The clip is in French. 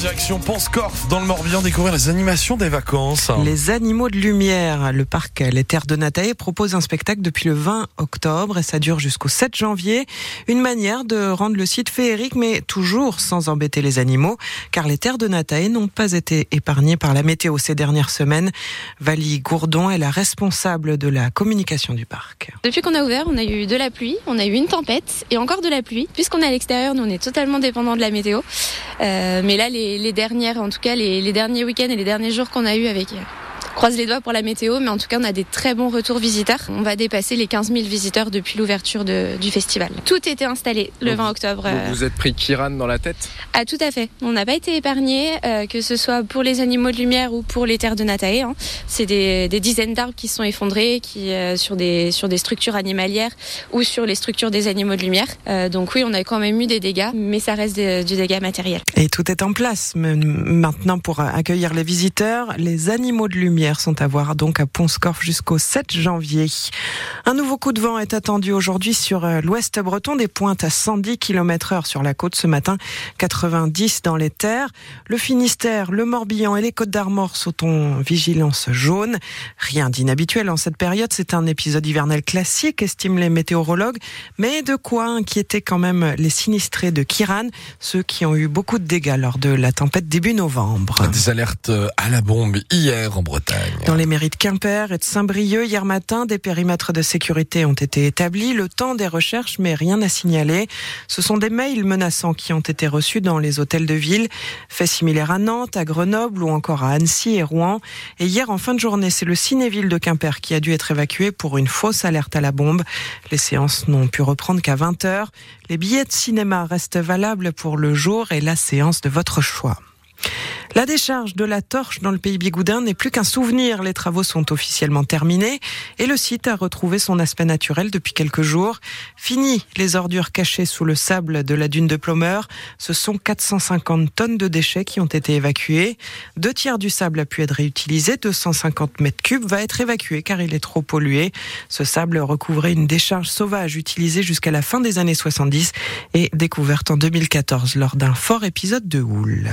direction Ponscorf dans le Morbihan, découvrir les animations des vacances. Les animaux de lumière. Le parc Les Terres de Natae propose un spectacle depuis le 20 octobre et ça dure jusqu'au 7 janvier. Une manière de rendre le site féerique, mais toujours sans embêter les animaux, car les Terres de Natae n'ont pas été épargnées par la météo ces dernières semaines. Valie Gourdon est la responsable de la communication du parc. Depuis qu'on a ouvert, on a eu de la pluie, on a eu une tempête et encore de la pluie. Puisqu'on est à l'extérieur, nous on est totalement dépendant de la météo. Euh, mais là, les, dernières, en tout cas, les, les derniers week-ends et les derniers jours qu'on a eu avec croise les doigts pour la météo, mais en tout cas, on a des très bons retours visiteurs. On va dépasser les 15 000 visiteurs depuis l'ouverture du festival. Tout était installé le 20 octobre. Donc vous êtes pris Kiran dans la tête? Ah, tout à fait. On n'a pas été épargné, euh, que ce soit pour les animaux de lumière ou pour les terres de Natae. Hein. C'est des, des, dizaines d'arbres qui sont effondrés qui, euh, sur, des, sur des structures animalières ou sur les structures des animaux de lumière. Euh, donc oui, on a quand même eu des dégâts, mais ça reste des, du dégât matériel. Et tout est en place maintenant pour accueillir les visiteurs. Les animaux de lumière sont à voir donc à Ponscorf jusqu'au 7 janvier. Un nouveau coup de vent est attendu aujourd'hui sur euh, l'ouest breton des pointes à 110 km heure sur la côte ce matin, 90 dans les terres. Le Finistère, le Morbihan et les Côtes d'Armor sont en vigilance jaune. Rien d'inhabituel en cette période, c'est un épisode hivernel classique, estiment les météorologues, mais de quoi inquiéter quand même les sinistrés de Kiran, ceux qui ont eu beaucoup de dégâts lors de la tempête début novembre. Des alertes à la bombe hier en Bretagne. Dans les mairies de Quimper et de Saint-Brieuc, hier matin, des périmètres de sécurité ont été établis. Le temps des recherches, mais rien à signaler. Ce sont des mails menaçants qui ont été reçus dans les hôtels de ville. Fait similaire à Nantes, à Grenoble ou encore à Annecy et Rouen. Et hier, en fin de journée, c'est le Cinéville de Quimper qui a dû être évacué pour une fausse alerte à la bombe. Les séances n'ont pu reprendre qu'à 20 h Les billets de cinéma restent valables pour le jour et la séance de votre choix. La décharge de la torche dans le pays bigoudin n'est plus qu'un souvenir. Les travaux sont officiellement terminés et le site a retrouvé son aspect naturel depuis quelques jours. Fini les ordures cachées sous le sable de la dune de Plomeur. Ce sont 450 tonnes de déchets qui ont été évacués. Deux tiers du sable a pu être réutilisé. 250 mètres cubes va être évacué car il est trop pollué. Ce sable recouvrait une décharge sauvage utilisée jusqu'à la fin des années 70 et découverte en 2014 lors d'un fort épisode de houle.